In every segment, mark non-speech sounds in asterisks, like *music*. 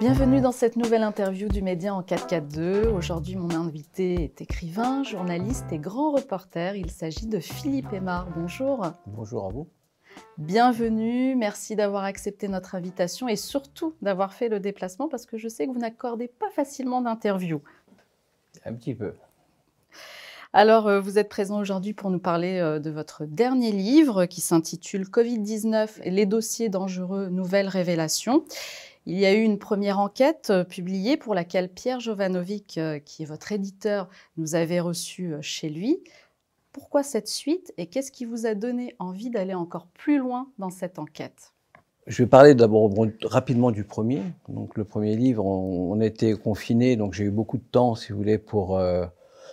Bienvenue dans cette nouvelle interview du Média en 442. Aujourd'hui, mon invité est écrivain, journaliste et grand reporter. Il s'agit de Philippe Aymar. Bonjour. Bonjour à vous. Bienvenue, merci d'avoir accepté notre invitation et surtout d'avoir fait le déplacement parce que je sais que vous n'accordez pas facilement d'interview. Un petit peu. Alors, euh, vous êtes présent aujourd'hui pour nous parler euh, de votre dernier livre qui s'intitule Covid-19 et les dossiers dangereux, nouvelles révélations. Il y a eu une première enquête euh, publiée pour laquelle Pierre Jovanovic, euh, qui est votre éditeur, nous avait reçu euh, chez lui. Pourquoi cette suite et qu'est-ce qui vous a donné envie d'aller encore plus loin dans cette enquête? Je vais parler d'abord rapidement du premier. Donc le premier livre, on, était confinés, donc j'ai eu beaucoup de temps, si vous voulez, pour,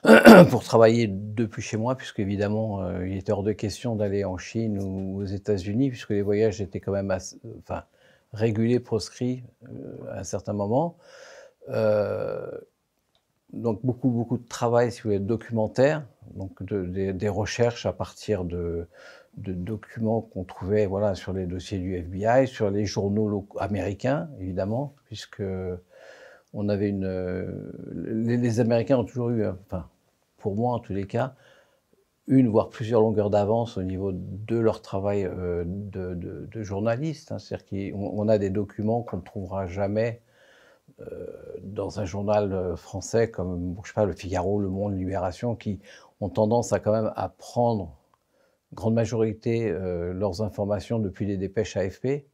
*clears throat* pour travailler depuis chez moi, puisque évidemment, il était hors de question d'aller en Chine ou aux États-Unis, puisque les voyages étaient quand même assez, enfin, régulé, proscrit euh, à un certain moment. Euh, donc beaucoup, beaucoup de travail, si vous voulez, documentaire, donc des recherches à partir de, documents qu'on trouvait voilà, sur les dossiers du FBI, sur les journaux américains, évidemment, puisque on avait une. Les, les Américains ont toujours eu, enfin, pour moi en tous les cas, une, voire plusieurs longueurs d'avance au niveau de leur travail euh, de, journaliste. Hein. C'est-à-dire qu'on a des documents qu'on ne trouvera jamais euh, dans un journal euh, français comme, je sais pas, Le Figaro, Le Monde, Libération, qui ont tendance à quand même à prendre, grande majorité, leurs informations depuis les dépêches AFP.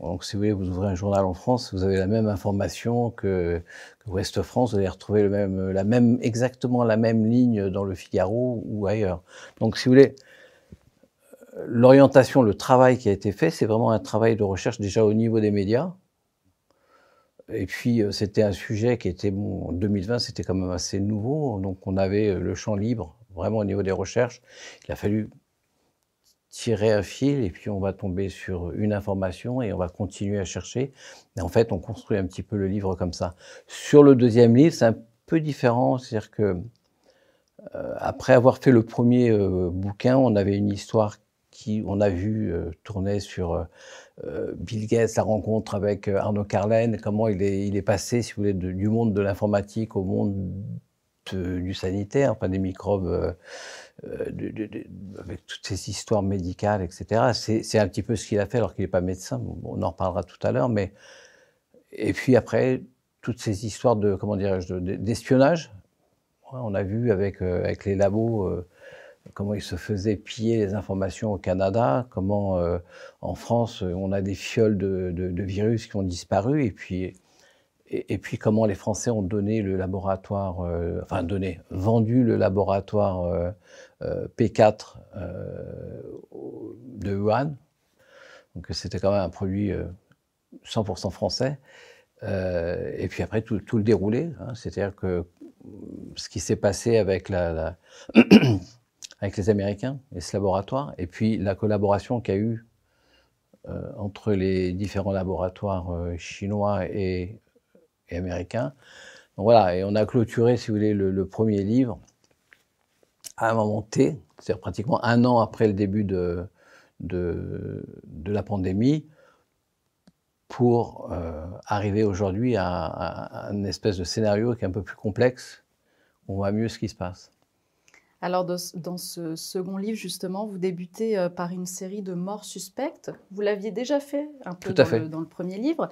Donc, si vous voulez, vous ouvrez un journal en France, vous avez la même information que, que Ouest France, vous allez retrouver exactement la même ligne dans le Figaro ou ailleurs. Donc, si vous voulez, l'orientation, le travail qui a été fait, c'est vraiment un travail de recherche déjà au niveau des médias. Et puis, euh, c'était un sujet qui était, en 2020, c'était quand même assez nouveau. Donc, on avait le champ libre, vraiment au niveau des recherches. Il a fallu tirer un fil et puis on va tomber sur une information et on va continuer à chercher. Et en fait, on construit un petit peu le livre comme ça. Sur le deuxième livre, c'est un peu différent, c'est-à-dire que euh, après avoir fait le premier euh, bouquin, on avait une histoire qui, on a vu euh, tourner sur Bill Gates, la rencontre avec Arnaud Carlen, comment il est, passé, si vous voulez, du monde de l'informatique au monde du sanitaire, enfin des microbes euh, avec toutes ces histoires médicales, etc. C'est un petit peu ce qu'il a fait alors qu'il n'est pas médecin. on en reparlera tout à l'heure. Mais et puis après, toutes ces histoires de comment d'espionnage. on a vu avec euh, avec les labos euh, comment ils se faisaient piller les informations au Canada, comment en France on a des fioles de, virus qui ont disparu et puis et, puis comment les Français ont donné le laboratoire, enfin donné, vendu le laboratoire P4 euh, de Wuhan. Donc c'était quand même un produit 100% euh, français. et puis après, tout, le déroulé. Hein. C'est-à-dire que ce qui s'est passé avec, *coughs* les Américains et ce laboratoire, et puis la collaboration qu'il y a eu entre les différents laboratoires chinois et, américains. Voilà, et on a clôturé, si vous voulez, le premier livre à un moment T, c'est-à-dire pratiquement un an après le début de, de, la pandémie, pour euh, arriver aujourd'hui à, à, une espèce de scénario qui est un peu plus complexe, on voit mieux ce qui se passe. Alors, dans ce second livre, justement, vous débutez euh, par une série de morts suspectes. Vous l'aviez déjà fait un peu dans, Le, dans, Le, premier livre.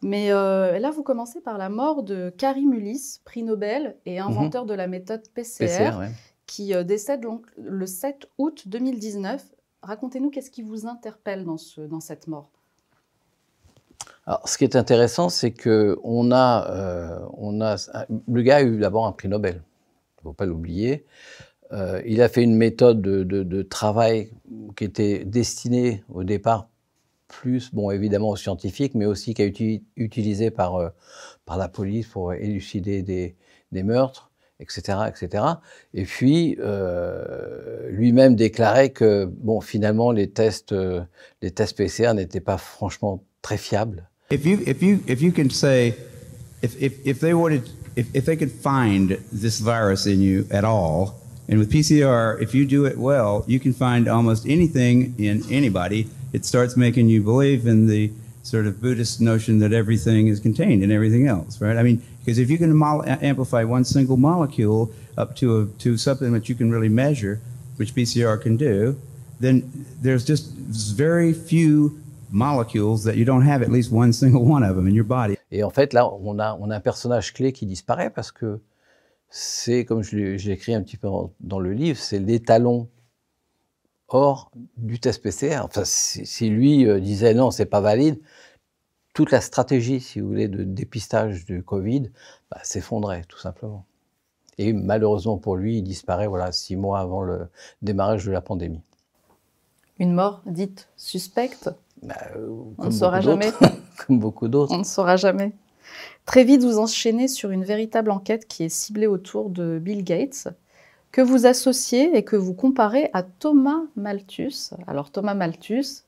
Mais euh, là, vous commencez par la mort de Karim Ulysse, prix Nobel et mhm. inventeur de la méthode PCR, PCR qui euh, décède donc le 7 août 2019. Racontez-nous qu'est-ce qui vous interpelle dans, ce, dans cette mort alors, ce qui est intéressant, c'est que on a, euh, on a, le gars a eu d'abord un prix Nobel. Il ne faut pas l'oublier. Euh, il a fait une méthode de, travail qui était destinée au départ plus, bon, évidemment aux scientifiques, mais aussi qui a été utilisée par, la police pour élucider des meurtres etc., etc. Et puis, euh, lui-même déclarait que, bon, finalement, les tests, euh, les tests PCR n'étaient pas franchement très fiables. If you, if you, if you can say, if, if, if they wanted, if, if they could find this virus in you at all, and with PCR, if you do it well, you can find almost anything in anybody. It starts making you believe in the sort of Buddhist notion that everything is contained in everything else, right? I mean, because if you can amplify one single molecule up to a, to something that you can really measure, which PCR can do, then there's just very few molecules that you don't have at least one single one of them in your body. Et en fait, là, on a, on a un personnage clé qui disparaît parce que c'est, comme je l'ai écrit un petit peu dans le livre, c'est l'étalon hors du test PCR. Enfin, si, lui euh, disait non, c'est pas valide, toute la stratégie, si vous voulez, de dépistage du Covid bah, s'effondrait, tout simplement. Et malheureusement pour lui, il disparaît voilà, six mois avant le démarrage de la pandémie. Une mort dite suspecte bah, euh, On ne saura jamais. *laughs* comme beaucoup d'autres. On ne saura jamais. Très vite, vous enchaînez sur une véritable enquête qui est ciblée autour de Bill Gates, que vous associez et que vous comparez à Thomas Malthus. Alors Thomas Malthus,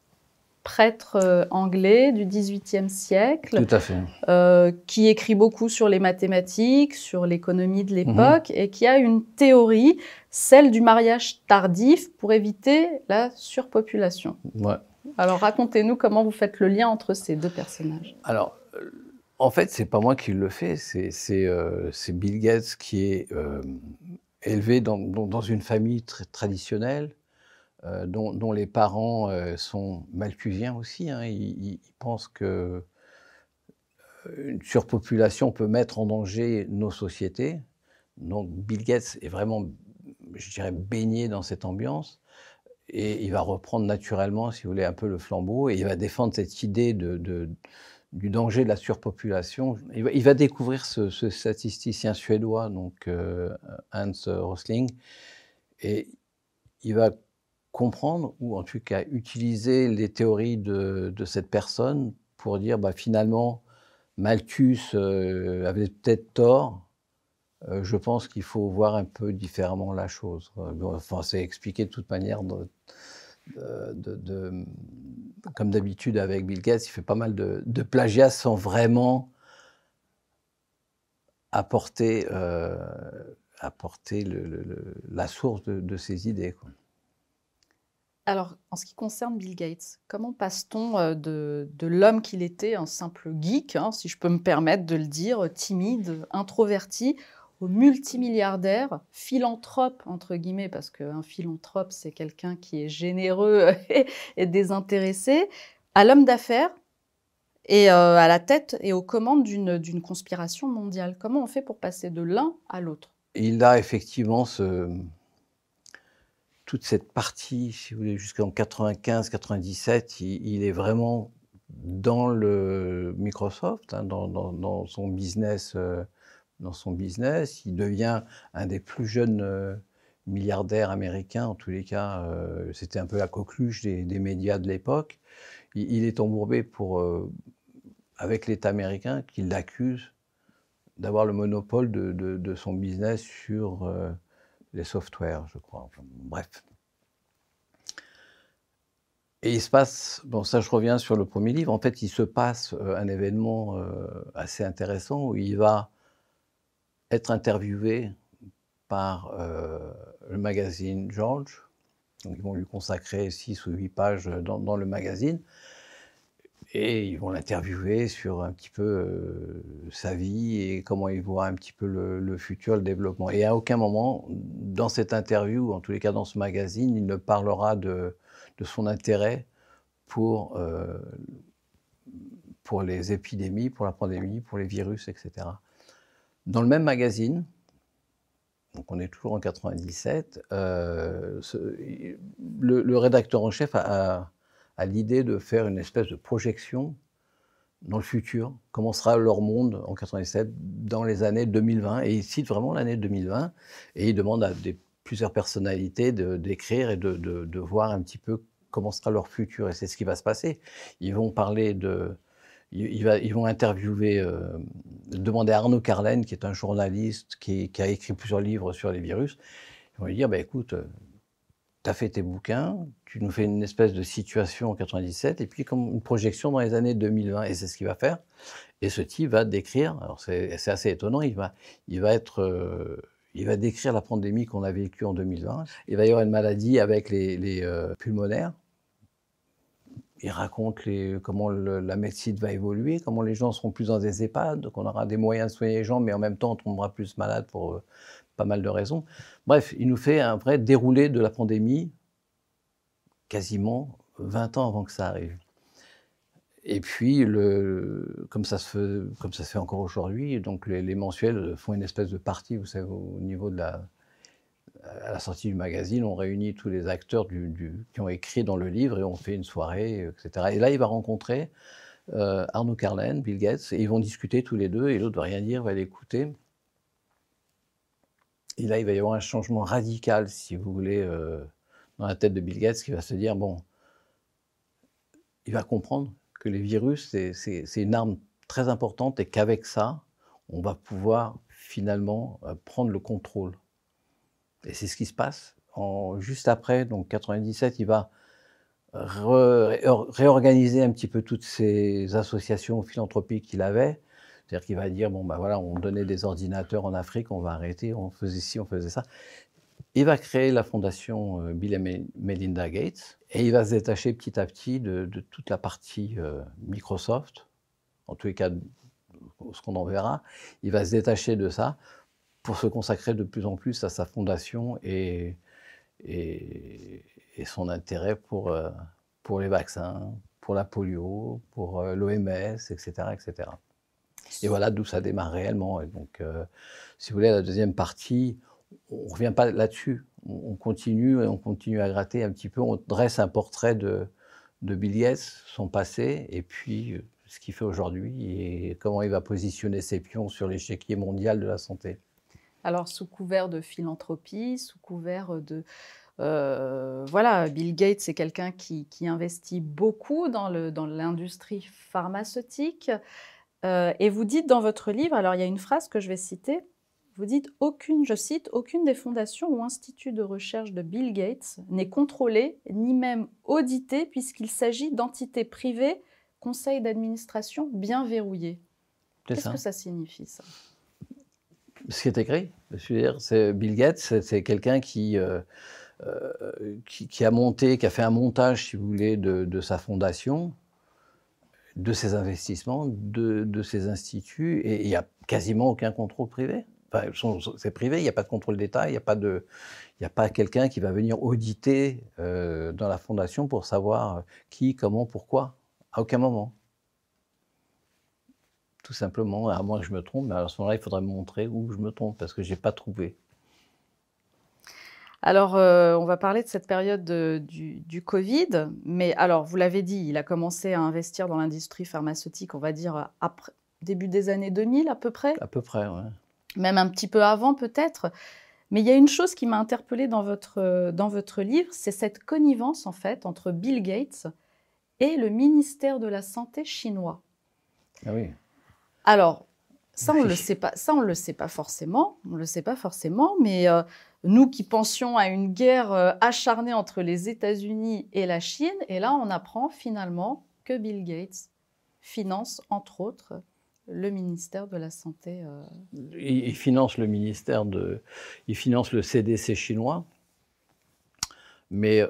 prêtre euh, anglais du XVIIIe siècle, Tout à fait. Euh, qui écrit beaucoup sur les mathématiques, sur l'économie de l'époque, mhm. et qui a une théorie, celle du mariage tardif, pour éviter la surpopulation. Ouais. Alors racontez-nous comment vous faites le lien entre ces deux personnages. Alors, euh, en fait, c'est pas moi qui le fais, c'est Bill Gates qui est élevé dans, dans, une famille très traditionnelle, euh, dont, les parents euh, sont malthusiens aussi. Hein. Ils, pensent que euh, une surpopulation peut mettre en danger nos sociétés. Donc Bill Gates est vraiment, je dirais, baigné dans cette ambiance. Et il va reprendre naturellement, si vous voulez, un peu le flambeau, et il va défendre cette idée du danger de la surpopulation. Il va, découvrir ce, statisticien suédois, donc Hans Rosling, et il va comprendre, ou en tout cas utiliser les théories de, cette personne pour dire bah, finalement, Malthus euh, avait peut-être tort. Euh, je pense qu'il faut voir un peu différemment la chose. Enfin, c'est expliqué de toute manière de, comme d'habitude avec Bill Gates, il fait pas mal de, plagiat sans vraiment apporter, euh, apporter la source de, ses idées. Alors, en ce qui concerne Bill Gates, comment passe-t-on euh, de, l'homme qu'il était, un simple geek, hein, si je peux me permettre de le dire, timide, introverti, au multimilliardaire, philanthrope, entre guillemets, parce qu'un philanthrope, c'est quelqu'un qui est généreux *laughs* et, désintéressé, à l'homme d'affaires et euh, à la tête et aux commandes d'une conspiration mondiale. Comment on fait pour passer de l'un à l'autre? Il a effectivement ce, toute cette partie, si vous voulez, jusqu'en 95-97, il, est vraiment dans le Microsoft, hein, dans, son business. Euh, dans son business. Il devient un des plus jeunes euh, milliardaires américains, en tous les cas. Euh, c'était un peu la coqueluche des, médias de l'époque. Il, est embourbé avec l'État américain qui l'accuse d'avoir le monopole de, son business sur les softwares, je crois. bref. Et il se passe, bon ça je reviens sur le premier livre, en fait il se passe un événement assez intéressant où il va être interviewé par euh, le magazine George. ils vont lui consacrer six ou huit pages dans, le magazine. Et ils vont l'interviewer sur un petit peu euh, sa vie et comment il voit un petit peu le, futur, le développement. Et à aucun moment, dans cette interview, en tous les cas dans ce magazine, il ne parlera de, son intérêt pour, euh, pour les épidémies, pour la pandémie, pour les virus, etc. Dans le même magazine, donc on est toujours en 97, euh, le, rédacteur en chef a, l'idée de faire une espèce de projection dans le futur, comment sera leur monde en 97 dans les années 2020. Et il cite vraiment l'année 2020 et il demande à plusieurs personnalités d'écrire et de, voir un petit peu comment sera leur futur. Et c'est ce qui va se passer. Ils vont parler de, ils, vont interviewer, euh, demander à Arnaud Carlen, qui est un journaliste qui, a écrit plusieurs livres sur les virus. Ils vont lui dire bah, écoute, euh, tu fait tes bouquins, tu nous fais une espèce de situation en 97, et puis comme une projection dans les années 2020. Et c'est ce qu'il va faire. Et ce type va décrire, alors c'est assez étonnant, il va, il va être. Euh, il va décrire la pandémie qu'on a vécue en 2020. Il va y avoir une maladie avec les, pulmonaires, il raconte comment la médecine va évoluer, comment les gens seront plus dans des EHPAD, qu'on aura des moyens de soigner les gens, mais en même temps on tombera plus malade pour euh, pas mal de raisons. Bref, il nous fait un vrai déroulé de la pandémie, quasiment 20 ans avant que ça arrive. Et puis, le, comme, ça se fait, encore aujourd'hui, donc les, mensuels font une espèce de partie, vous savez, au niveau de la, à la sortie du magazine, on réunit tous les acteurs qui ont écrit dans le livre et on fait une soirée, etc. Et là, il va rencontrer euh, Arnaud Carlen, Bill Gates, et ils vont discuter tous les deux, et l'autre ne va rien dire, va l'écouter. Et là, il va y avoir un changement radical, si vous voulez, euh, dans la tête de Bill Gates, qui va se dire, bon, il va comprendre que les virus, c'est une arme très importante et qu'avec ça, on va pouvoir finalement euh, prendre le contrôle. Et c'est ce qui se passe. Juste après, donc 97, il va réorganiser un petit peu toutes ces associations philanthropiques qu'il avait. C'est-à-dire qu'il va dire, bon, ben voilà, on donnait des ordinateurs en Afrique, on va arrêter, on faisait ci, on faisait ça. Il va créer la fondation euh, Bill et Melinda Gates et il va se détacher petit à petit de, toute la partie euh, Microsoft, en tous les cas, ce qu'on en verra. Il va se détacher de ça pour se consacrer de plus en plus à sa fondation et, et, son intérêt pour, euh, pour les vaccins, pour la polio, pour l'OMS, etc., etc. Et voilà d'où ça démarre réellement. Et donc, euh, si vous voulez, la deuxième partie, on ne revient pas là-dessus. On, continue et on continue à gratter un petit peu. On dresse un portrait de, de Bill Gates, son passé, et puis euh, ce qu'il fait aujourd'hui et comment il va positionner ses pions sur l'échiquier mondial de la santé. Alors, sous couvert de philanthropie, sous couvert de... Euh, voilà, Bill Gates, c'est quelqu'un qui, investit beaucoup dans l'industrie pharmaceutique. Euh, et vous dites dans votre livre, alors il y a une phrase que je vais citer, vous dites aucune, je cite, aucune des fondations ou instituts de recherche de Bill Gates n'est contrôlée ni même auditée puisqu'il s'agit d'entités privées, conseils d'administration bien verrouillés. Qu'est-ce que ça signifie ça? Ce qui est écrit, c'est Bill Gates, c'est quelqu'un qui, euh, euh, qui, qui, a monté, qui a fait un montage, si vous voulez, de, de sa fondation de ces investissements, de, de ces instituts, et il n'y a quasiment aucun contrôle privé. Enfin, c'est privé, il n'y a pas de contrôle d'État, il n'y a pas, de, a pas quelqu'un qui va venir auditer euh, dans la fondation pour savoir qui, comment, pourquoi, à aucun moment. Tout simplement, à moins que je me trompe, mais à ce moment-là, il faudrait me montrer où je me trompe, parce que je n'ai pas trouvé. Alors, euh, on va parler de cette période du, Covid, mais alors, vous l'avez dit, il a commencé à investir dans l'industrie pharmaceutique, on va dire, après, début des années 2000 à peu près À peu près, oui. Même un petit peu avant peut-être. Mais il y a une chose qui m'a interpellée dans votre, dans votre livre, c'est cette connivence en fait entre Bill Gates et le ministère de la Santé chinois. Ah oui. Alors, ça, on ne le sait pas. Ça, on le sait pas forcément. On le sait pas forcément. Mais euh, nous qui pensions à une guerre euh, acharnée entre les États-Unis et la Chine, et là, on apprend finalement que Bill Gates finance, entre autres, le ministère de la Santé. Euh. Il, finance le ministère de. Il finance le CDC chinois. Mais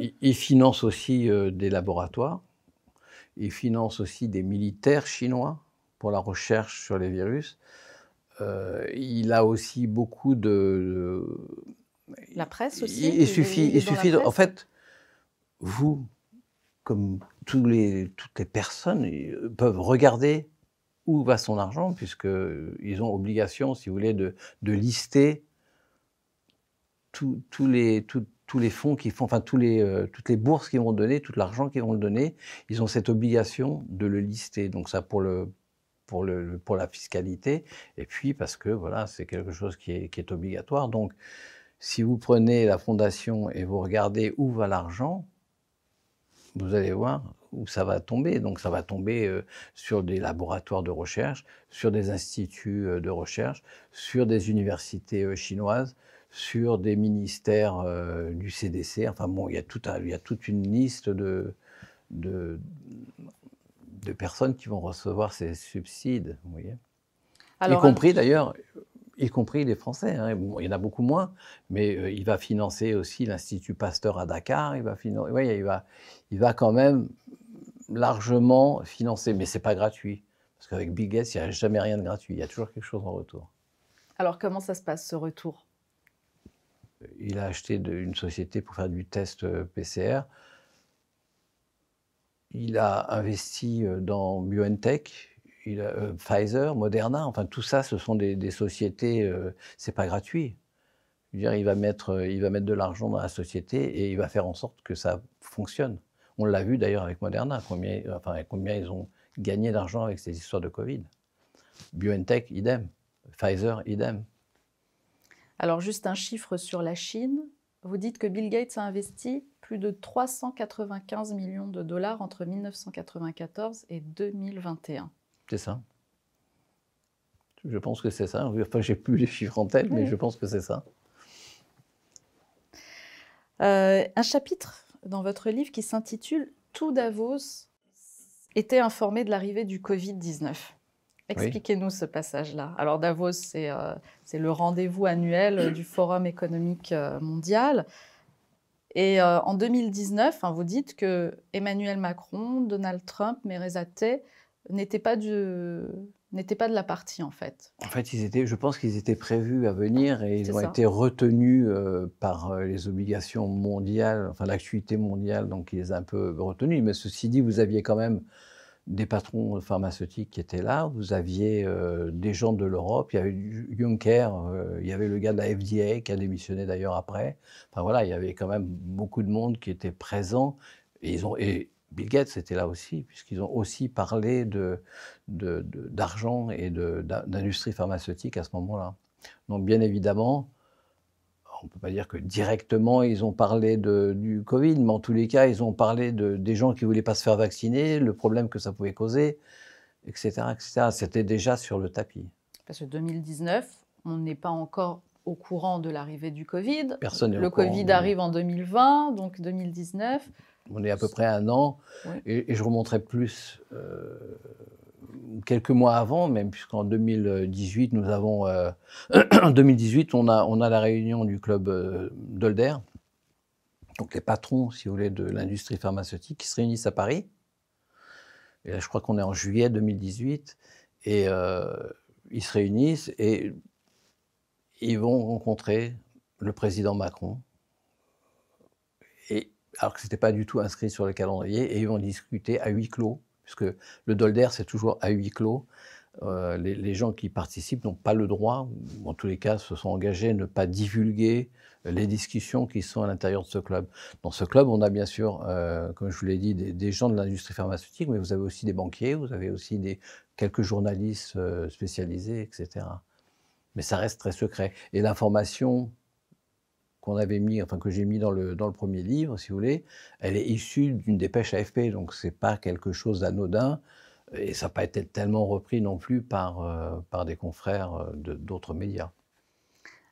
il, il, finance aussi des laboratoires. Il finance aussi des militaires chinois pour la recherche sur les virus. Euh, il a aussi beaucoup de. La presse aussi. Il, suffit, il suffit. en fait, vous, comme tous les, toutes les personnes, peuvent regarder où va son argent, puisqu'ils ont obligation, si vous voulez, de, de lister tous les, tous les fonds qui font, enfin tous les, euh, toutes les bourses qu'ils vont donner, tout l'argent qu'ils vont le donner, ils ont cette obligation de le lister. Donc ça, pour le, pour, la fiscalité, et puis parce que voilà, c'est quelque chose qui est, obligatoire. Donc, si vous prenez la fondation et vous regardez où va l'argent, vous allez voir où ça va tomber. Donc ça va tomber euh, sur des laboratoires de recherche, sur des instituts euh, de recherche, sur des universités euh, chinoises, sur des ministères du CDC. Enfin bon, il y a, tout il y a toute une liste de, de personnes qui vont recevoir ces subsides, vous voyez. y compris d'ailleurs, y compris les Français. Hein. il y en a beaucoup moins, mais euh, il va financer aussi l'Institut Pasteur à Dakar. Il va, il, va, il va quand même largement financer, mais c'est pas gratuit. Parce qu'avec Bill Gates, il n'y a jamais rien de gratuit. Il y a toujours quelque chose en retour. Alors, comment ça se passe, ce retour? Il a acheté une société pour faire du test euh, PCR. Il a investi euh, dans BioNTech, il a, euh, Pfizer, Moderna, enfin tout ça, ce sont des, sociétés, euh, c'est pas gratuit. Dire, il va mettre, euh, il va mettre de l'argent dans la société et il va faire en sorte que ça fonctionne. On l'a vu d'ailleurs avec Moderna, combien, enfin, combien ils ont gagné d'argent avec ces histoires de Covid. BioNTech, idem. Pfizer, idem. Alors juste un chiffre sur la Chine. Vous dites que Bill Gates a investi plus de 395 millions de dollars entre 1994 et 2021. C'est ça. Je pense que c'est ça. Enfin, j'ai plus les chiffres en tête, mais je pense que c'est ça. Euh, un chapitre dans votre livre qui s'intitule Tout Davos était informé de l'arrivée du Covid-19. Expliquez-nous ce passage-là. Alors Davos, c'est euh, le rendez-vous annuel du Forum économique euh, mondial. Et en 2019, vous dites que Emmanuel Macron, Donald Trump, Tay n'étaient pas, pas de la partie en fait. En fait, ils étaient, je pense qu'ils étaient prévus à venir et ils ont été retenus euh, par euh, les obligations mondiales, enfin l'actualité mondiale, donc ils les ont un peu retenus. Mais ceci dit, vous aviez quand même des patrons pharmaceutiques qui étaient là, vous aviez euh, des gens de l'Europe, il y avait Juncker, il y avait le gars de la FDA qui a démissionné d'ailleurs après. Enfin voilà, il y avait quand même beaucoup de monde qui était présent. Et ils ont, et Bill Gates était là aussi, puisqu'ils ont aussi parlé d'argent de, et d'industrie pharmaceutique à ce moment-là. Donc bien évidemment, on ne peut pas dire que directement ils ont parlé du Covid, mais en tous les cas, ils ont parlé de, des gens qui ne voulaient pas se faire vacciner, le problème que ça pouvait causer, etc. etc. C'était déjà sur le tapis. Parce que 2019, on n'est pas encore au courant de l'arrivée du Covid. Personne Le Covid arrive en 2020, donc 2019. On est à peu près un an, et, je remonterai plus euh, quelques mois avant, même puisqu'en 2018, nous avons, euh, *clears throat* en 2018, on a, on a la réunion du club euh, Dolder, donc les patrons, si vous voulez, de l'industrie pharmaceutique qui se réunissent à Paris. Et là, je crois qu'on est en juillet 2018, et ils se réunissent et ils vont rencontrer le président Macron. Alors que ce n'était pas du tout inscrit sur le calendrier, et ils vont discuter à huis clos, puisque le Dolder, c'est toujours à huis clos. Euh, les, gens qui participent n'ont pas le droit, ou en tous les cas se sont engagés à ne pas divulguer les discussions qui sont à l'intérieur de ce club. Dans ce club, on a bien sûr, euh, comme je vous l'ai dit, des, gens de l'industrie pharmaceutique, mais vous avez aussi des banquiers, vous avez aussi des, quelques journalistes euh, spécialisés, etc. Mais ça reste très secret. Et l'information qu'on avait mis, enfin que j'ai mis dans le, dans le premier livre, si vous voulez, elle est issue d'une dépêche AFP, donc c'est pas quelque chose d'anodin, et ça n'a pas été tellement repris non plus par, euh, par des confrères euh, d'autres médias.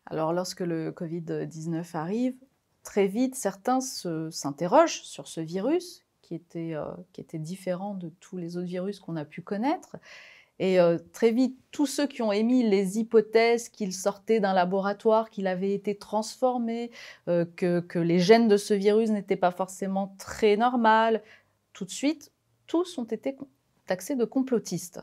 Alors lorsque le Covid-19 arrive, très vite, certains s'interrogent sur ce virus qui était, euh, qui était différent de tous les autres virus qu'on a pu connaître. Et euh, très vite, tous ceux qui ont émis les hypothèses qu'il sortait d'un laboratoire, qu'il avait été transformé, euh, que, les gènes de ce virus n'étaient pas forcément très normales, tout de suite, tous ont été taxés de complotistes.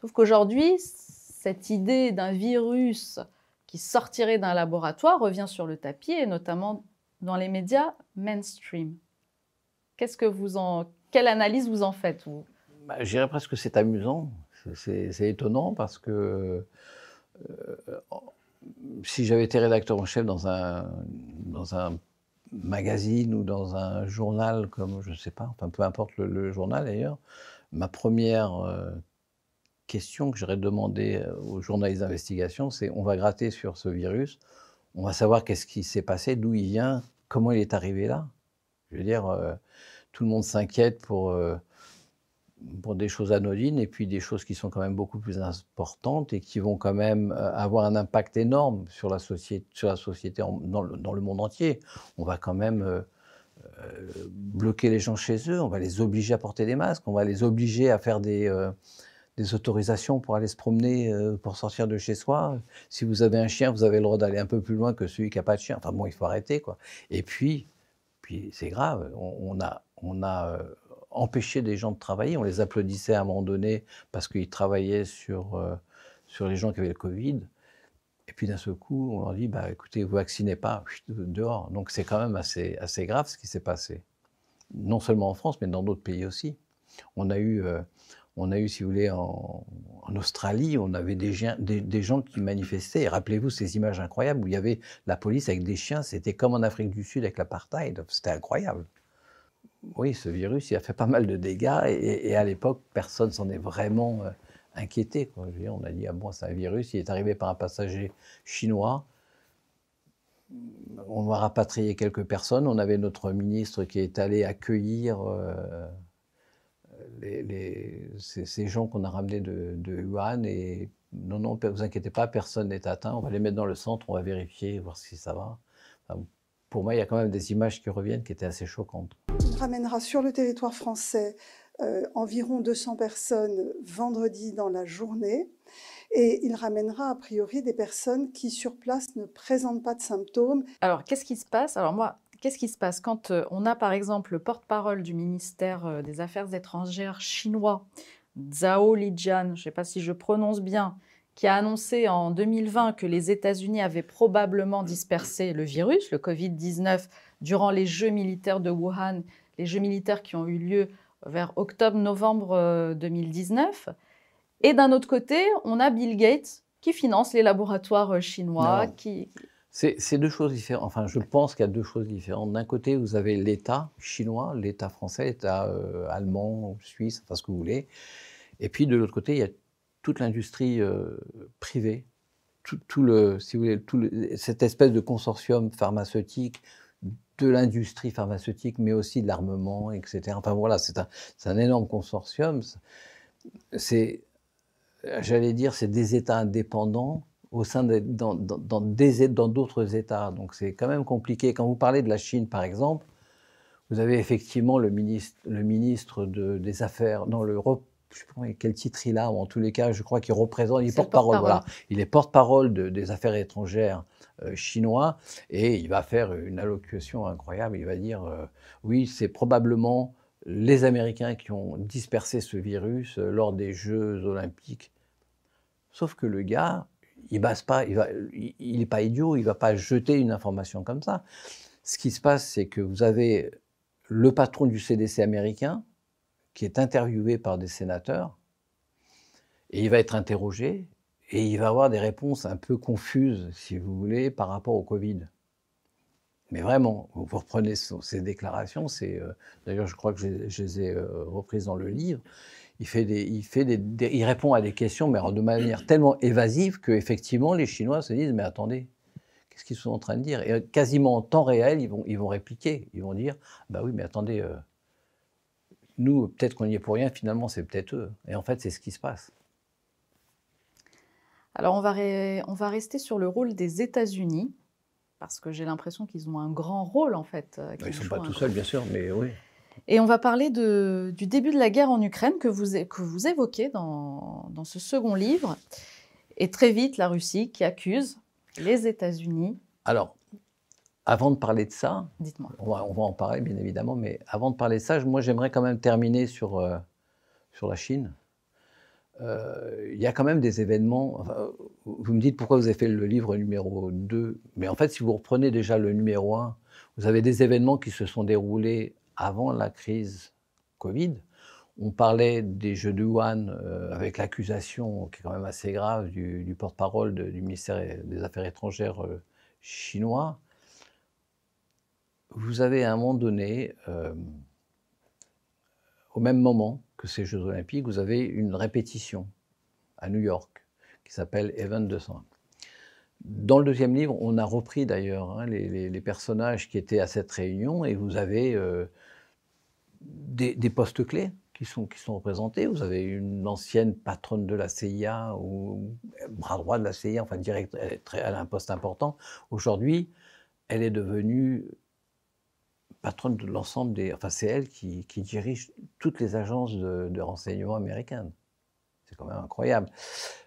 Sauf qu'aujourd'hui, cette idée d'un virus qui sortirait d'un laboratoire revient sur le tapis, et notamment dans les médias mainstream. Quelle analyse vous en faites vous? Bah, Je dirais presque que c'est amusant. C'est étonnant parce que euh, si j'avais été rédacteur en chef dans un, magazine ou dans un journal comme, je ne sais pas, enfin peu importe le, journal d'ailleurs, ma première euh, question que j'aurais demandé euh, aux journalistes d'investigation, c'est on va gratter sur ce virus, on va savoir qu'est-ce qui s'est passé, d'où il vient, comment il est arrivé là. Je veux dire, tout le monde s'inquiète pour pour des choses anodines et puis des choses qui sont quand même beaucoup plus importantes et qui vont quand même euh, avoir un impact énorme sur la société, sur la société dans, le, monde entier. On va quand même euh, euh, bloquer les gens chez eux, on va les obliger à porter des masques, on va les obliger à faire des, des autorisations pour aller se promener, pour sortir de chez soi. Si vous avez un chien, vous avez le droit d'aller un peu plus loin que celui qui n'a pas de chien. Enfin bon, il faut arrêter, quoi. Et puis, puis c'est grave, on, a, on a euh, empêché des gens de travailler. On les applaudissait à un moment donné parce qu'ils travaillaient sur, euh, sur les gens qui avaient le Covid. Et puis d'un seul coup, on leur dit, bah, écoutez, vous vaccinez pas, dehors. Donc c'est quand même assez, assez grave ce qui s'est passé. Non seulement en France, mais dans d'autres pays aussi. On a eu, on a eu, si vous voulez, en, Australie, on avait des, des, gens qui manifestaient. Rappelez-vous ces images incroyables où il y avait la police avec des chiens. C'était comme en Afrique du Sud avec l'apartheid. C'était incroyable. Oui, ce virus, il a fait pas mal de dégâts. Et, à l'époque, personne s'en est vraiment euh, inquiété. on a dit, ah bon, c'est un virus. Il est arrivé par un passager chinois. On va rapatrier quelques personnes. On avait notre ministre qui est allé accueillir. Euh, ces, gens qu'on a ramenés de, de Wuhan et non, non, ne vous inquiétez pas, personne n'est atteint. On va les mettre dans le centre, on va vérifier, voir si ça va. Pour moi, il y a quand même des images qui reviennent qui étaient assez choquantes. On ramènera sur le territoire français euh, environ 200 personnes vendredi dans la journée. Et il ramènera a priori des personnes qui sur place ne présentent pas de symptômes. Alors, qu'est-ce qui se passe? Alors moi, Qu'est-ce qui se passe? Quand euh, on a par exemple le porte-parole du ministère euh, des Affaires étrangères chinois, Zhao Lijian, je ne sais pas si je prononce bien, qui a annoncé en 2020 que les États-Unis avaient probablement dispersé le virus, le Covid-19, durant les Jeux militaires de Wuhan, les Jeux militaires qui ont eu lieu vers octobre-novembre 2019. Euh, Et d'un autre côté, on a Bill Gates qui finance les laboratoires chinois, qui, c'est deux choses différentes. Enfin, je pense qu'il y a deux choses différentes. D'un côté, vous avez l'État chinois, l'État français, l'État euh, allemand, suisse, enfin ce que vous voulez. Et puis de l'autre côté, il y a toute l'industrie euh, privée, tout, le, si vous voulez, tout cette espèce de consortium pharmaceutique de l'industrie pharmaceutique, mais aussi de l'armement, etc. Enfin voilà, c'est un, un, énorme consortium. C'est, j'allais dire, c'est des États indépendants au sein de, dans, dans, dans d'autres États. Donc c'est quand même compliqué. Quand vous parlez de la Chine, par exemple, vous avez effectivement le ministre, le ministre de, des Affaires, dans l'Europe, je ne sais pas quel titre il a, ou en tous les cas, je crois qu'il représente, il est porte-parole, voilà. Il est porte-parole des affaires étrangères euh, chinois, et il va faire une allocution incroyable. Il va dire, euh, oui, c'est probablement les Américains qui ont dispersé ce virus euh, lors des Jeux olympiques. Sauf que le gars, il n'est pas, il, il pas idiot, il ne va pas jeter une information comme ça. Ce qui se passe, c'est que vous avez le patron du CDC américain qui est interviewé par des sénateurs, et il va être interrogé, et il va avoir des réponses un peu confuses, si vous voulez, par rapport au Covid. Mais vraiment, vous reprenez ces déclarations, c'est euh, d'ailleurs je crois que je, je les ai euh, reprises dans le livre, il, fait des, il, fait des, il répond à des questions, mais de manière *clears throat* tellement évasive qu'effectivement, les Chinois se disent Mais attendez, qu'est-ce qu'ils sont en train de dire? Et quasiment en temps réel, ils vont, ils vont répliquer. Ils vont dire Bah oui, mais attendez, euh, nous, peut-être qu'on n'y est pour rien, finalement, c'est peut-être eux. Et en fait, c'est ce qui se passe. Alors, on va, on va rester sur le rôle des États-Unis, parce que j'ai l'impression qu'ils ont un grand rôle, en fait. Euh, ils ne sont pas tout seuls, bien sûr, mais oui. Et on va parler du début de la guerre en Ukraine que vous, que vous évoquez dans, dans, ce second livre. Et très vite, la Russie qui accuse les États-Unis. Alors, avant de parler de ça, dites-moi. On va, on va, en parler bien évidemment, mais avant de parler de ça, moi j'aimerais quand même terminer sur, euh, sur la Chine. Euh, il y a quand même des événements. vous me dites pourquoi vous avez fait le livre numéro 2, mais en fait, si vous reprenez déjà le numéro 1, vous avez des événements qui se sont déroulés avant la crise Covid. On parlait des Jeux de Wuhan euh, avec l'accusation qui est quand même assez grave du, porte-parole du ministère des Affaires étrangères chinois. Vous avez à un moment donné, euh, au même moment que ces Jeux olympiques, vous avez une répétition à New York qui s'appelle Event 201. Dans le deuxième livre, on a repris d'ailleurs hein, les, personnages qui étaient à cette réunion et vous avez des, postes clés qui sont, qui sont représentés. Vous avez une ancienne patronne de la CIA ou bras droit de la CIA, enfin direct, elle, a un poste important. Aujourd'hui, elle est devenue patronne de l'ensemble des. Enfin, c'est elle qui, dirige toutes les agences de, renseignement américaines. C'est quand même incroyable.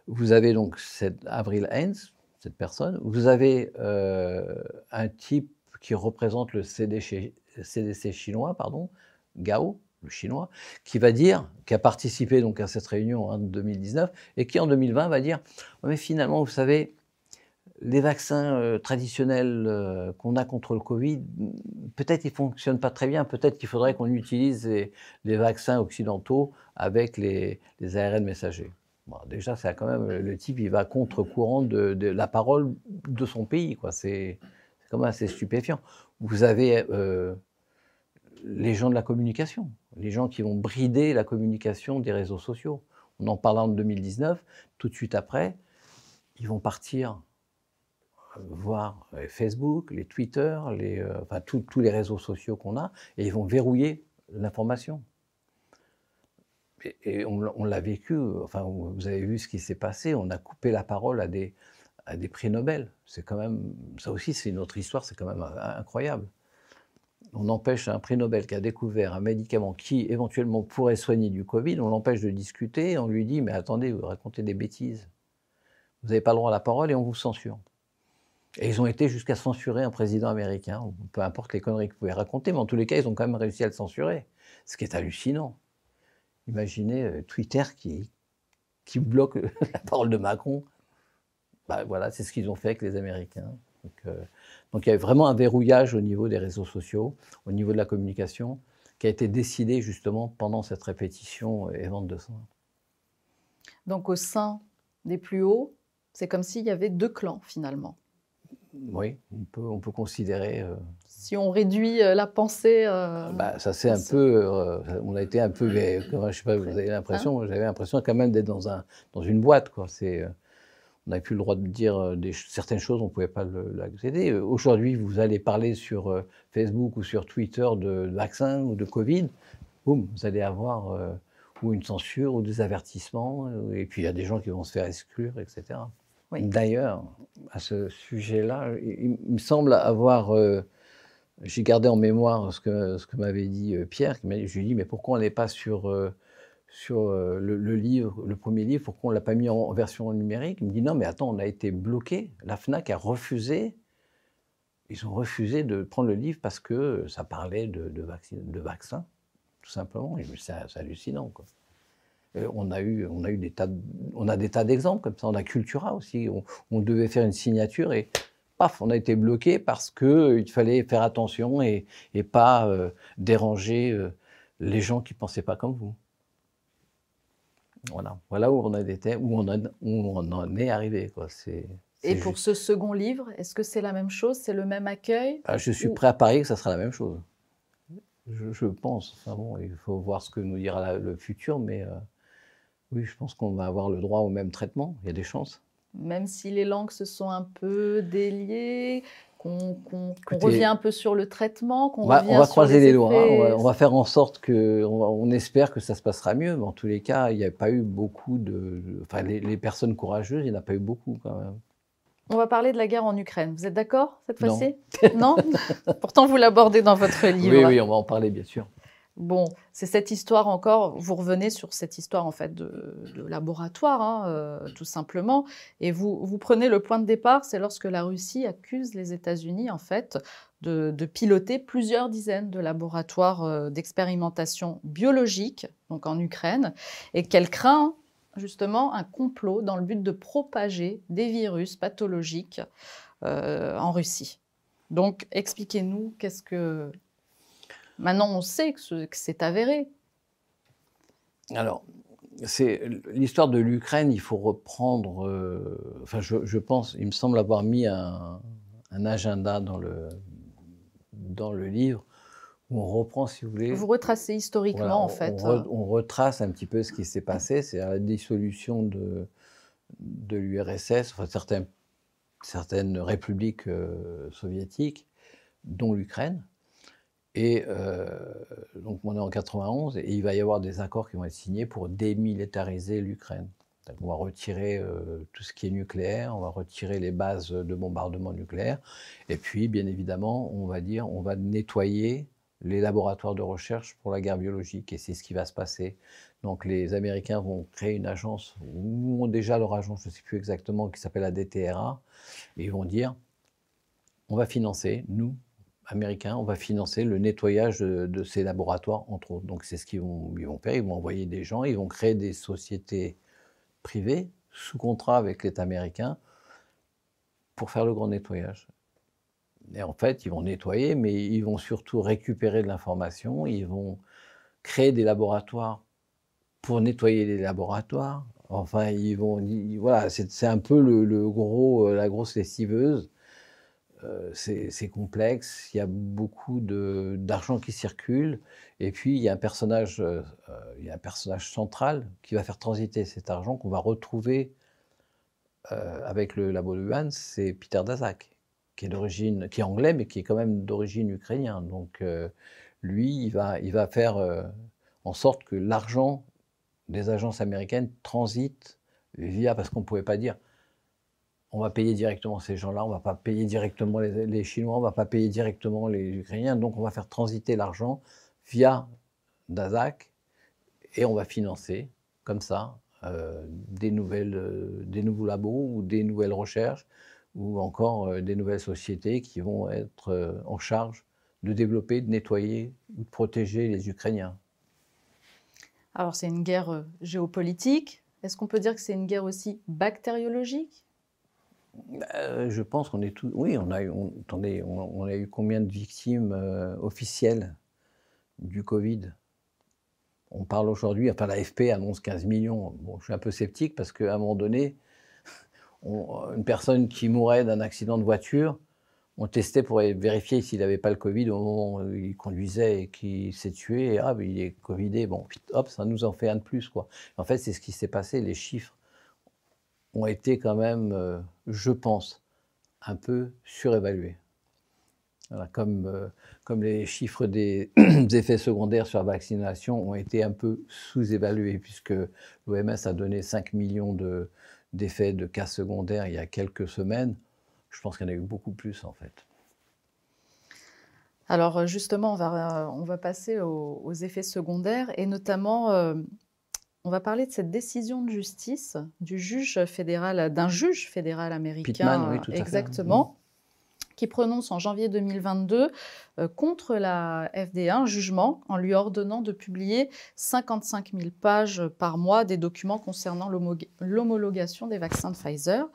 Vous avez donc cette Avril Haines, cette personne. Vous avez euh, un type qui représente le CDC, chinois, pardon, Gao, le chinois, qui va dire, qui a participé donc à cette réunion en 2019, et qui en 2020 va dire, mais finalement, vous savez, les vaccins euh, traditionnels euh, qu'on a contre le Covid, peut-être ils ne fonctionnent pas très bien, peut-être qu'il faudrait qu'on utilise les, vaccins occidentaux avec les, ARN messagers. déjà, c'est quand même le type, va contre-courant de, la parole de son pays. C'est quand même assez stupéfiant. Vous avez euh, les gens de la communication, les gens qui vont brider la communication des réseaux sociaux. On en parle en 2019, tout de suite après, ils vont partir voir Facebook, les Twitter, euh, enfin, tous les réseaux sociaux qu'on a, et ils vont verrouiller l'information. Et, on, l'a vécu, enfin, vous avez vu ce qui s'est passé, on a coupé la parole à des, à des prix Nobel. C'est quand même, ça aussi, c'est une autre histoire, c'est quand même incroyable. On empêche un prix Nobel qui a découvert un médicament qui éventuellement pourrait soigner du Covid, on l'empêche de discuter, on lui dit Mais attendez, vous racontez des bêtises. Vous n'avez pas le droit à la parole et on vous censure. Et ils ont été jusqu'à censurer un président américain, peu importe les conneries que vous pouvez raconter, mais en tous les cas, ils ont quand même réussi à le censurer. Ce qui est hallucinant. Imaginez euh, Twitter qui, qui bloque *laughs* la parole de Macron. Bah, voilà, c'est ce qu'ils ont fait avec les Américains. Euh, donc, il y a vraiment un verrouillage au niveau des réseaux sociaux, au niveau de la communication, qui a été décidé justement pendant cette répétition et vente de sang. Donc au sein des plus hauts, c'est comme s'il y avait deux clans finalement. Oui, on peut, on peut considérer. Euh, si on réduit euh, la pensée. Euh, bah, ça c'est un peu. on a été un peu. *coughs* je sais pas, vous avez l'impression. Hein j'avais l'impression quand même d'être dans, un, dans une boîte. Quoi. C'est, on n'avait plus le droit de dire des, certaines choses, on ne pouvait pas l'accéder. Aujourd'hui, vous allez parler sur Facebook ou sur Twitter de vaccins ou de Covid, boum, vous allez avoir ou une censure ou des avertissements. Et puis il y a des gens qui vont se faire exclure, etc. D'ailleurs, à ce sujet-là, il, me semble avoir. Euh, j'ai gardé en mémoire ce que, m'avait dit euh, Pierre. Je lui ai dit Mais pourquoi on n'est pas sur, euh, le, livre, le premier livre Pourquoi on ne l'a pas mis en, version numérique? Il me dit Non, mais attends, on a été bloqué. La Fnac a refusé. Ils ont refusé de prendre le livre parce que ça parlait de, de, de vaccins, tout simplement. C'est hallucinant. Quoi. Euh, on a eu, on a eu des tas, on a des tas d'exemples comme ça. On a Cultura aussi. On, devait faire une signature et paf, on a été bloqué parce que euh, il fallait faire attention et, pas euh, déranger les gens qui pensaient pas comme vous. Voilà, voilà où on a été, où on, on en est arrivé. Quoi. C'est, et pour ce second livre, est-ce que c'est la même chose? C'est le même accueil? Ah, Je suis prêt à parier que ça sera la même chose. Je, pense. Enfin bon, il faut voir ce que nous dira le futur, mais oui, je pense qu'on va avoir le droit au même traitement. Il y a des chances. Même si les langues se sont un peu déliées, qu'on revient un peu sur le traitement, qu'on revient on va croiser les, doigts. Hein. On va, faire en sorte que, on, espère que ça se passera mieux. Mais en tous les cas, il n'y a pas eu beaucoup de, enfin, les, personnes courageuses, il n'y en a pas eu beaucoup quand même. On va parler de la guerre en Ukraine. Vous êtes d'accord cette fois-ci? Non. non? *laughs* Pourtant, vous l'abordez dans votre livre. Oui, oui, on va en parler bien sûr. Bon, c'est cette histoire encore, vous revenez sur cette histoire en fait de, laboratoire, hein, euh, tout simplement, et vous, prenez le point de départ, c'est lorsque la Russie accuse les États-Unis en fait de, piloter plusieurs dizaines de laboratoires euh, d'expérimentation biologique, donc en Ukraine, et qu'elle craint justement un complot dans le but de propager des virus pathologiques euh, en Russie. Donc, expliquez-nous qu'est-ce que Maintenant, on sait que c'est avéré. Alors, c'est l'histoire de l'Ukraine. Il faut reprendre. Euh, enfin, je, pense, il me semble avoir mis un, agenda dans le dans le livre où on reprend, si vous voulez. Vous retracez historiquement, en fait. On, retrace un petit peu ce qui s'est passé. C'est la dissolution de de l'URSS, enfin certaines certaines républiques euh, soviétiques, dont l'Ukraine. Et euh, donc on est en 91 et il va y avoir des accords qui vont être signés pour démilitariser l'Ukraine. On va retirer euh, tout ce qui est nucléaire, on va retirer les bases de bombardement nucléaire, et puis bien évidemment, on va dire, on va nettoyer les laboratoires de recherche pour la guerre biologique. Et c'est ce qui va se passer. Donc les Américains vont créer une agence, ou ont déjà leur agence, je ne sais plus exactement, qui s'appelle la DTRA, et ils vont dire, on va financer, nous, Américains, on va financer le nettoyage de, ces laboratoires, entre autres. Donc c'est ce qu'ils vont, ils vont faire, ils vont envoyer des gens, ils vont créer des sociétés privées sous contrat avec l'État américain pour faire le grand nettoyage. Et en fait, ils vont nettoyer, mais ils vont surtout récupérer de l'information, ils vont créer des laboratoires pour nettoyer les laboratoires. Enfin, ils vont, voilà, c'est un peu le, gros, euh, la grosse lessiveuse. Euh, c'est complexe, il y a beaucoup d'argent qui circule, et puis il y a un personnage, euh, il y a un personnage central qui va faire transiter cet argent qu'on va retrouver avec le labo de Wuhan, c'est Peter Daszak qui est anglais, mais qui est quand même d'origine ukrainienne. Donc, euh, lui, il va, faire euh, en sorte que l'argent des agences américaines transite via, parce qu'on ne pouvait pas dire, on va payer directement ces gens-là, on ne va pas payer directement les, Chinois, on ne va pas payer directement les Ukrainiens, donc on va faire transiter l'argent via Dazak et on va financer comme ça euh, des, nouvelles, des nouveaux labos ou des nouvelles recherches ou encore euh, des nouvelles sociétés qui vont être euh, en charge de développer, de nettoyer ou de protéger les Ukrainiens. Alors c'est une guerre euh, géopolitique. Est-ce qu'on peut dire que c'est une guerre aussi bactériologique? Je pense qu'on est tous. Oui, on a eu. attendez, on, a eu combien de victimes officielles du Covid? On parle aujourd'hui. Enfin, l'AFP annonce 15 millions. Bon, je suis un peu sceptique parce qu'à un moment donné, une personne qui mourait d'un accident de voiture, on testait pour vérifier s'il n'avait pas le Covid au moment où il conduisait et qu'il s'est tué. Ah, il est Covidé. Bon, hop, ça nous en fait un de plus. En fait, c'est ce qui s'est passé. Les chiffres ont été quand même, euh, je pense, un peu surévalués. comme, euh, comme les chiffres des *clears throat* effets secondaires sur la vaccination ont été un peu sous-évalués, puisque l'OMS a donné 5 millions de, d'effets de cas secondaires il y a quelques semaines, je pense qu'il y en a eu beaucoup plus en fait. Alors justement, on va, on va passer aux, effets secondaires et notamment, euh, on va parler de cette décision de justice du juge fédéral, d'un juge fédéral américain, oui, tout exactement, qui prononce en janvier 2022 euh, contre la FDA un jugement en lui ordonnant de publier 55 000 pages par mois des documents concernant l'homologation des vaccins de Pfizer.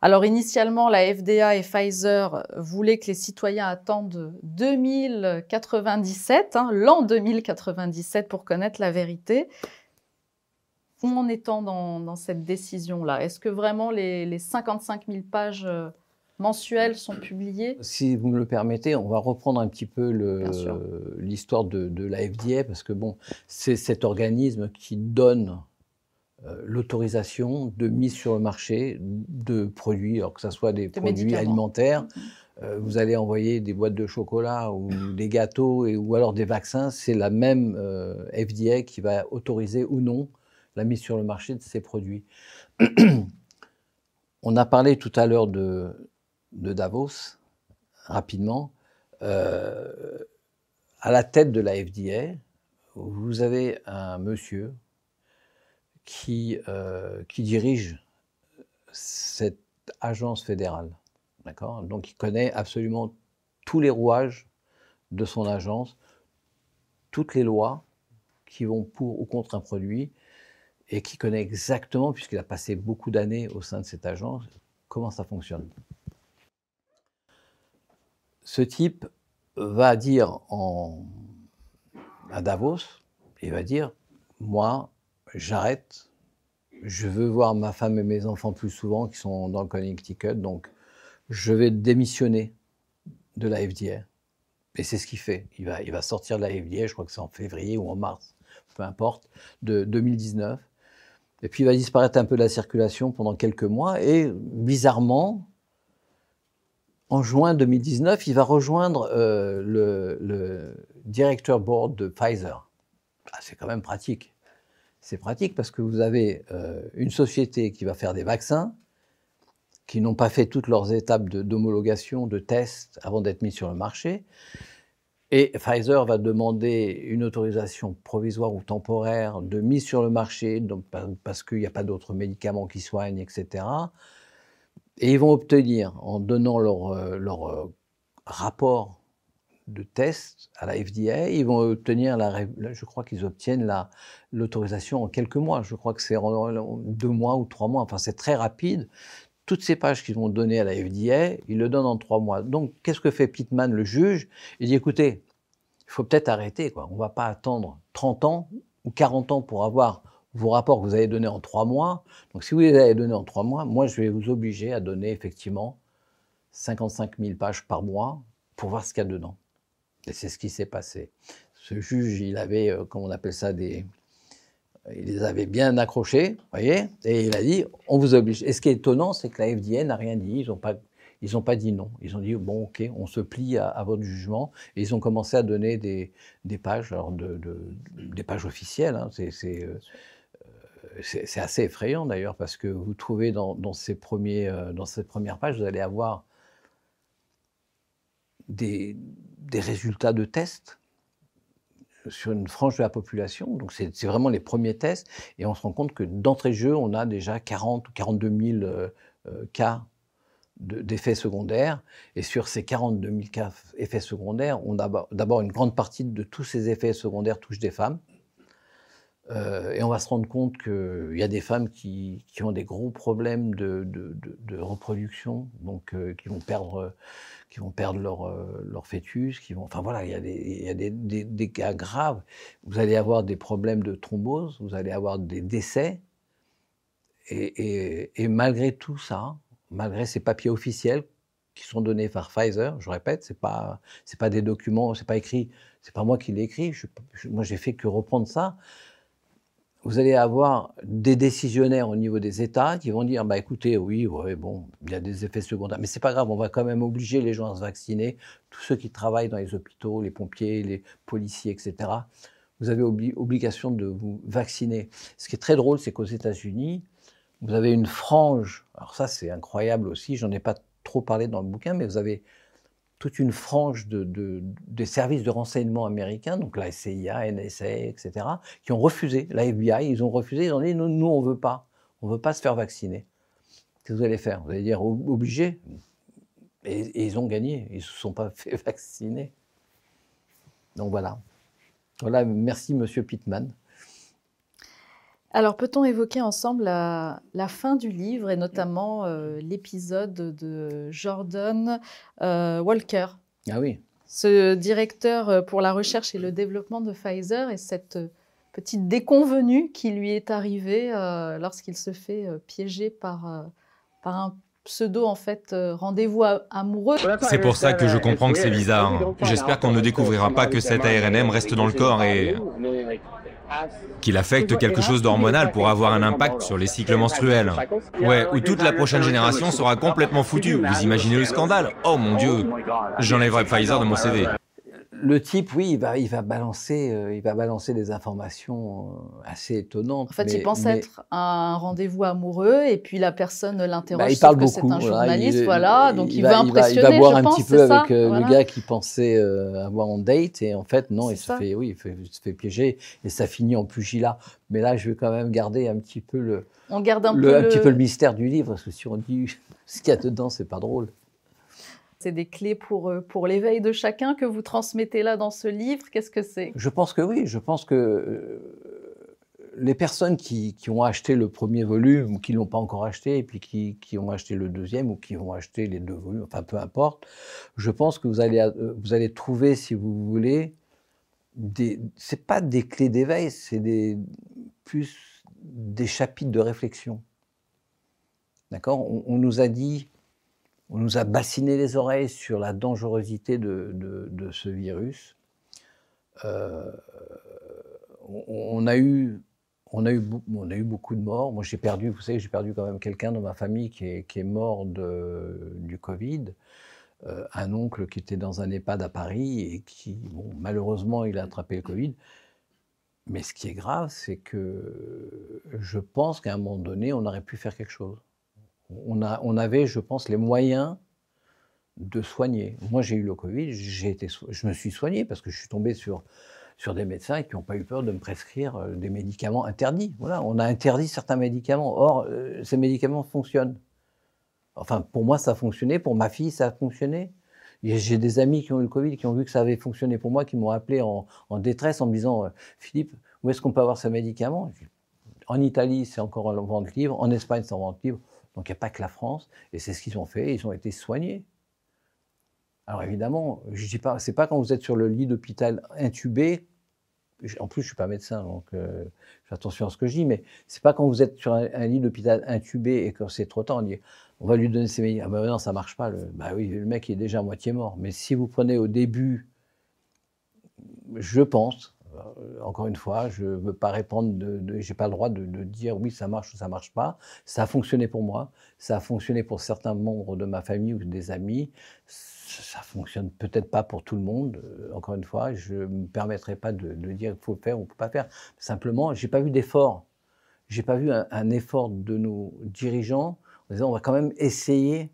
Alors initialement, la FDA et Pfizer voulaient que les citoyens attendent 2097, hein, l'an 2097 pour connaître la vérité. Où en est-on dans, cette décision-là? Est-ce que vraiment les, les 55 000 pages euh, mensuels sont publiés. Si vous me le permettez, on va reprendre un petit peu l'histoire de, de, la FDA, parce que bon, c'est cet organisme qui donne euh, l'autorisation de mise sur le marché de produits, alors que ce soit des produits alimentaires. Mm-hmm. Euh, vous allez envoyer des boîtes de chocolat ou des gâteaux et, ou alors des vaccins, c'est la même euh, FDA qui va autoriser ou non la mise sur le marché de ces produits. *clears throat* On a parlé tout à l'heure de, Davos, rapidement, euh, à la tête de la FDA, vous avez un monsieur qui, euh, qui dirige cette agence fédérale. D'accord? Donc il connaît absolument tous les rouages de son agence, toutes les lois qui vont pour ou contre un produit, et qui connaît exactement, puisqu'il a passé beaucoup d'années au sein de cette agence, comment ça fonctionne ce type va dire à Davos, il va dire, moi, j'arrête, je veux voir ma femme et mes enfants plus souvent qui sont dans le Connecticut, donc je vais démissionner de la FDA. Et c'est ce qu'il fait. Il va, il va sortir de la FDA, je crois que c'est en février ou en mars, peu importe, de 2019. Et puis il va disparaître un peu de la circulation pendant quelques mois. Et bizarrement, en juin 2019, il va rejoindre euh, le, directeur board de Pfizer. Ah, c'est quand même pratique. C'est pratique parce que vous avez euh, une société qui va faire des vaccins, qui n'ont pas fait toutes leurs étapes d'homologation, de, tests avant d'être mis sur le marché. Et Pfizer va demander une autorisation provisoire ou temporaire de mise sur le marché, donc, parce qu'il n'y a pas d'autres médicaments qui soignent, etc. Et ils vont obtenir, en donnant leur, euh, leur euh, rapport de test à la FDA, ils vont obtenir, la, je crois qu'ils obtiennent l'autorisation en quelques mois. Je crois que c'est en deux mois ou trois mois. Enfin, c'est très rapide. Toutes ces pages qu'ils vont donner à la FDA, ils le donnent en trois mois. Donc, qu'est-ce que fait Pittman, le juge? Il dit, écoutez, il faut peut-être arrêter. On ne va pas attendre 30 ans ou 40 ans pour avoir vos rapports que vous avez donnés en trois mois. Donc, si vous les avez donnés en trois mois, moi, je vais vous obliger à donner effectivement 55 000 pages par mois pour voir ce qu'il y a dedans. Et c'est ce qui s'est passé. Ce juge, il avait, euh, comment on appelle ça, des, il les avait bien accrochés, voyez, et il a dit, on vous oblige. Et ce qui est étonnant, c'est que la FDA n'a rien dit, ils n'ont pas, ils ont pas dit non. Ils ont dit, bon, ok, on se plie à, votre jugement, et ils ont commencé à donner des, pages, alors de, des pages officielles, hein. c'est, euh, c'est, assez effrayant d'ailleurs, parce que vous trouvez dans, ces, premiers, euh, dans ces premières pages, vous allez avoir des résultats de tests sur une frange de la population. Donc, c'est vraiment les premiers tests. Et on se rend compte que d'entrée de jeu, on a déjà 40 ou 42 000 euh, euh, cas d'effets secondaires. Et sur ces 42 000 cas d'effets secondaires, on a d'abord une grande partie de tous ces effets secondaires touchent des femmes. Euh, et on va se rendre compte qu'il y a des femmes qui, qui, ont des gros problèmes de, reproduction, donc qui vont perdre qui vont perdre leur, euh, leur fœtus, qui vont, enfin voilà, il y a, des, y cas graves. Vous allez avoir des problèmes de thrombose, vous allez avoir des décès, et, malgré tout ça, malgré ces papiers officiels qui sont donnés par Pfizer, je répète, c'est pas c'est pas des documents, c'est pas écrit, c'est pas moi qui l'ai écrit, moi j'ai fait que reprendre ça vous allez avoir des décisionnaires au niveau des États qui vont dire bah écoutez, oui, ouais, bon, il y a des effets secondaires, mais c'est pas grave, on va quand même obliger les gens à se vacciner, tous ceux qui travaillent dans les hôpitaux, les pompiers, les policiers, etc. Vous avez obligation de vous vacciner. Ce qui est très drôle, c'est qu'aux États-Unis, vous avez une frange. Alors ça, c'est incroyable aussi. J'en ai pas trop parlé dans le bouquin, mais vous avez toute une frange de, des services de renseignement américains, donc la CIA, NSA, etc., qui ont refusé, la FBI, ils ont refusé, ils ont dit, nous, nous on ne veut pas, on ne veut pas se faire vacciner. Qu'est-ce que vous allez faire? Vous allez dire, obligé? Et, ils ont gagné, ils ne se sont pas *laughs* fait vacciner. Donc voilà. Voilà, merci Monsieur Pittman. Alors, peut-on évoquer ensemble la, fin du livre et notamment euh, l'épisode de Jordan euh, Walker? Ah oui. Ce directeur euh, pour la recherche et le développement de Pfizer et cette petite déconvenue qui lui est arrivée lorsqu'il se fait piéger par, par un pseudo en fait rendez-vous amoureux. C'est pour ça que je comprends que c'est bizarre. J'espère qu'on ne découvrira pas que cet ARNM reste dans le corps et qu'il affecte quelque chose d'hormonal pour avoir un impact sur les cycles menstruels. Ouais, où toute la prochaine génération sera complètement foutue. Vous imaginez le scandale Oh mon dieu J'enlèverai Pfizer de mon CV le type, oui, il va, il va balancer, euh, il va balancer des informations euh, assez étonnantes. En fait, il pense être à un rendez-vous amoureux et puis la personne l'interroge. Bah, il parle beaucoup. C'est un journaliste, voilà. donc il, veut impressionner. Il va, boire un petit peu avec euh, le gars qui pensait avoir un date et en fait non, il se fait, oui, il, se fait piéger et ça finit en pugilat. Mais là, je vais quand même garder un petit peu le. On garde un, peu un petit peu le mystère du livre parce que si on dit *laughs* ce qu'il y a dedans, c'est pas drôle. C'est des clés pour, euh, pour l'éveil de chacun que vous transmettez là dans ce livre. Qu'est-ce que c'est? Je pense que oui. Je pense que euh, les personnes qui, qui, ont acheté le premier volume ou qui ne l'ont pas encore acheté et puis qui, qui, ont acheté le deuxième ou qui ont acheté les deux volumes, enfin peu importe, je pense que vous allez, euh, vous allez trouver, si vous voulez, des, c'est pas des clés d'éveil, c'est plus des chapitres de réflexion. D'accord? On, nous a dit on nous a bassiné les oreilles sur la dangerosité de, ce virus. Euh, on, a eu, beaucoup de morts. Moi, j'ai perdu, vous savez, j'ai perdu quand même quelqu'un dans ma famille qui est, mort du Covid. Euh, un oncle qui était dans un EHPAD à Paris et qui, malheureusement, il a attrapé le Covid. Mais ce qui est grave, c'est que je pense qu'à un moment donné, on aurait pu faire quelque chose on, avait, je pense, les moyens de soigner. Moi, j'ai eu le Covid, je me suis soigné parce que je suis tombé sur, sur des médecins qui n'ont pas eu peur de me prescrire euh, des médicaments interdits. Voilà, on a interdit certains médicaments. Or, euh, ces médicaments fonctionnent. Enfin, pour moi, ça a fonctionné. Pour ma fille, ça a fonctionné. J'ai des amis qui ont eu le Covid, qui ont vu que ça avait fonctionné pour moi, qui m'ont appelé en, en, détresse en me disant euh, Philippe, où est-ce qu'on peut avoir ce médicament En Italie, c'est encore en vente libre. En Espagne, c'est en vente libre. Donc, il n'y a pas que la France. Et c'est ce qu'ils ont fait. Ils ont été soignés. Alors évidemment, je dis pas, c'est pas quand vous êtes sur le lit d'hôpital intubé. En plus, je suis pas médecin, donc euh, fais attention à ce que je dis. Mais c'est pas quand vous êtes sur un, lit d'hôpital intubé et que c'est trop tard, on dit, on va lui donner ses médicaments. Ah ben non, ça marche pas. Le, bah oui, le mec est déjà à moitié mort. Mais si vous prenez au début, je pense, encore une fois, je ne veux pas répondre, de j'ai pas le droit de, dire oui, ça marche ou ça marche pas. Ça a fonctionné pour moi, ça a fonctionné pour certains membres de ma famille ou des amis ça fonctionne peut-être pas pour tout le monde. Euh, encore une fois, je ne me permettrai pas de, dire qu'il faut le faire ou ne peut pas faire. Simplement, j'ai pas vu d'effort. J'ai pas vu un, effort de nos dirigeants en disant on va quand même essayer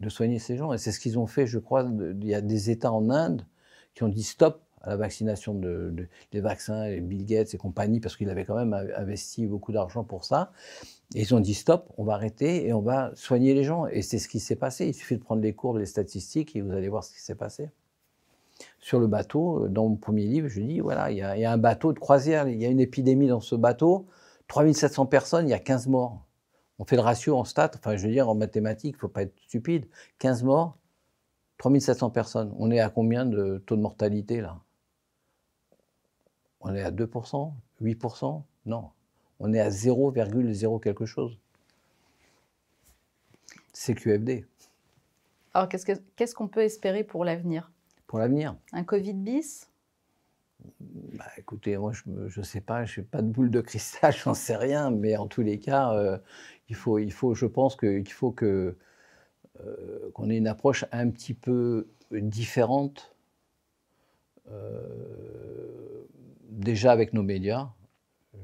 de soigner ces gens. Et c'est ce qu'ils ont fait, je crois. il y a des États en Inde qui ont dit stop à la vaccination de, des vaccins, Bill Gates et compagnie, parce qu'ils avaient quand même investi beaucoup d'argent pour ça. Et ils ont dit stop, on va arrêter et on va soigner les gens. Et c'est ce qui s'est passé. Il suffit de prendre les cours, les statistiques et vous allez voir ce qui s'est passé. Sur le bateau, dans mon premier livre, je dis voilà, il y, a, un bateau de croisière, il y a une épidémie dans ce bateau, 3700 personnes, il y a 15 morts. On fait le ratio en stats, enfin je veux dire en mathématiques, il ne faut pas être stupide. 15 morts, 3700 personnes. On est à combien de taux de mortalité là? On est à 2%, 8% Non, on est à 0,0 quelque chose. C'est QFD. Alors, qu'est-ce qu'on peut espérer pour l'avenir? Pour l'avenir? Un Covid bis? Bah, Écoutez, moi, je ne sais pas, je n'ai pas de boule de cristal, *laughs* j'en sais rien, mais en tous les cas, euh, il, faut, il faut, je pense qu'il faut que, euh, qu'on ait une approche un petit peu différente, euh, déjà avec nos médias,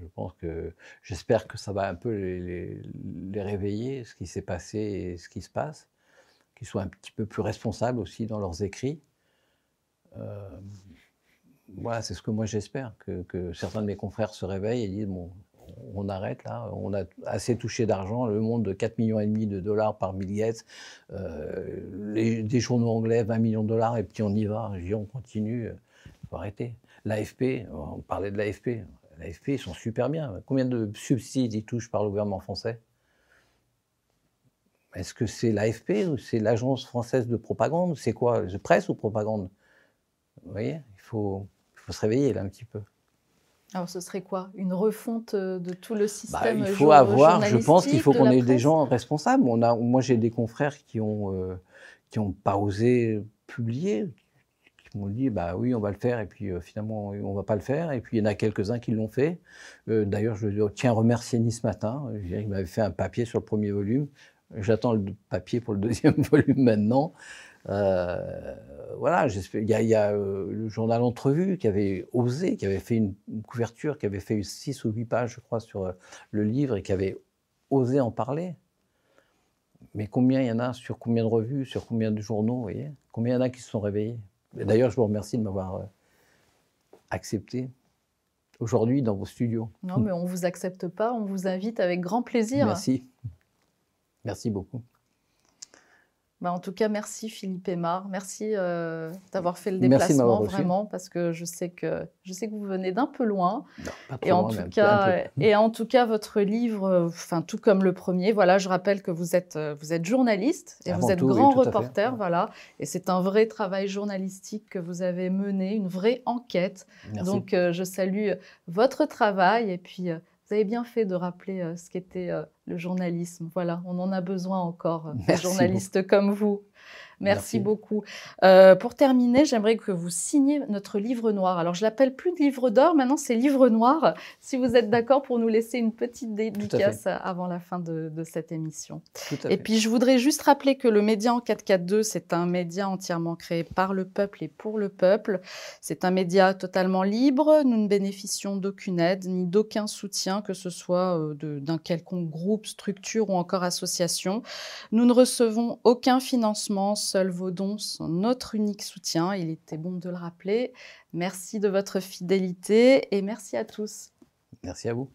je pense que j'espère que ça va un peu les, réveiller, ce qui s'est passé et ce qui se passe, qu'ils soient un petit peu plus responsables aussi dans leurs écrits. Euh, voilà, c'est ce que moi j'espère, que, certains de mes confrères se réveillent et disent bon, on arrête là, on a assez touché d'argent, le monde de 4,5 millions et demi de dollars par Bill euh, des journaux anglais 20 millions de dollars et puis on y va, on continue, il faut arrêter. L'AFP, on parlait de l'AFP, L'AFP, ils sont super bien. Combien de subsides ils touchent par le gouvernement français? Est-ce que c'est l'AFP ou c'est l'Agence française de propagande? C'est quoi? Presse ou propagande? Vous voyez il faut, il faut se réveiller là un petit peu. Alors ce serait quoi? Une refonte euh, de tout le bah, système Il faut avoir, je pense qu'il faut qu'on ait des gens responsables. On a, moi j'ai des confrères qui ont, euh, qui ont pas osé publier, m'ont dit bah oui on va le faire et puis euh, finalement on va pas le faire et puis il y en a quelques-uns qui l'ont fait. Euh, d'ailleurs je tiens à remercier Nice ce matin, il m'avait fait un papier sur le premier volume, j'attends le papier pour le deuxième *laughs* volume maintenant. Euh, voilà, il y a, il y a le journal Entrevue qui avait osé, qui avait fait une, couverture, qui avait fait 6 ou 8 pages je crois sur le livre et qui avait osé en parler. Mais combien il y en a sur combien de revues, sur combien de journaux, vous voyez? Combien il y en a qui se sont réveillés? D'ailleurs, je vous remercie de m'avoir euh, accepté aujourd'hui dans vos studios. Non, mais on ne vous accepte pas, on vous invite avec grand plaisir. Merci. Merci beaucoup. Bah, en tout cas, merci Philippe Aymar. Merci euh, d'avoir fait le déplacement vraiment parce que je sais que je sais que vous venez d'un peu loin. et en tout cas, et en tout cas, votre livre, enfin tout comme le premier, voilà, je rappelle que vous êtes euh, vous êtes journaliste et vous êtes grand reporter, voilà. Et c'est un vrai travail journalistique que vous avez mené, une vraie enquête. Donc, euh, je salue votre travail et puis vous avez bien fait de rappeler euh, ce qu'était euh, le journalisme. Voilà, on en a besoin encore, euh, des journalistes comme vous. Merci, beaucoup. Euh, pour terminer, j'aimerais que vous signiez notre livre noir. Alors, je l'appelle plus livre d'or, maintenant c'est livre noir. Si vous êtes d'accord pour nous laisser une petite dédicace avant la fin de, cette émission. et puis, je voudrais juste rappeler que le Média en 442, c'est un média entièrement créé par le peuple et pour le peuple. C'est un média totalement libre. Nous ne bénéficions d'aucune aide ni d'aucun soutien, que ce soit euh, d'un quelconque groupe, structure ou encore association. Nous ne recevons aucun financement lancement, seuls vos dons sont notre unique soutien. Il était bon de le rappeler. Merci de votre fidélité et merci à tous. Merci à vous.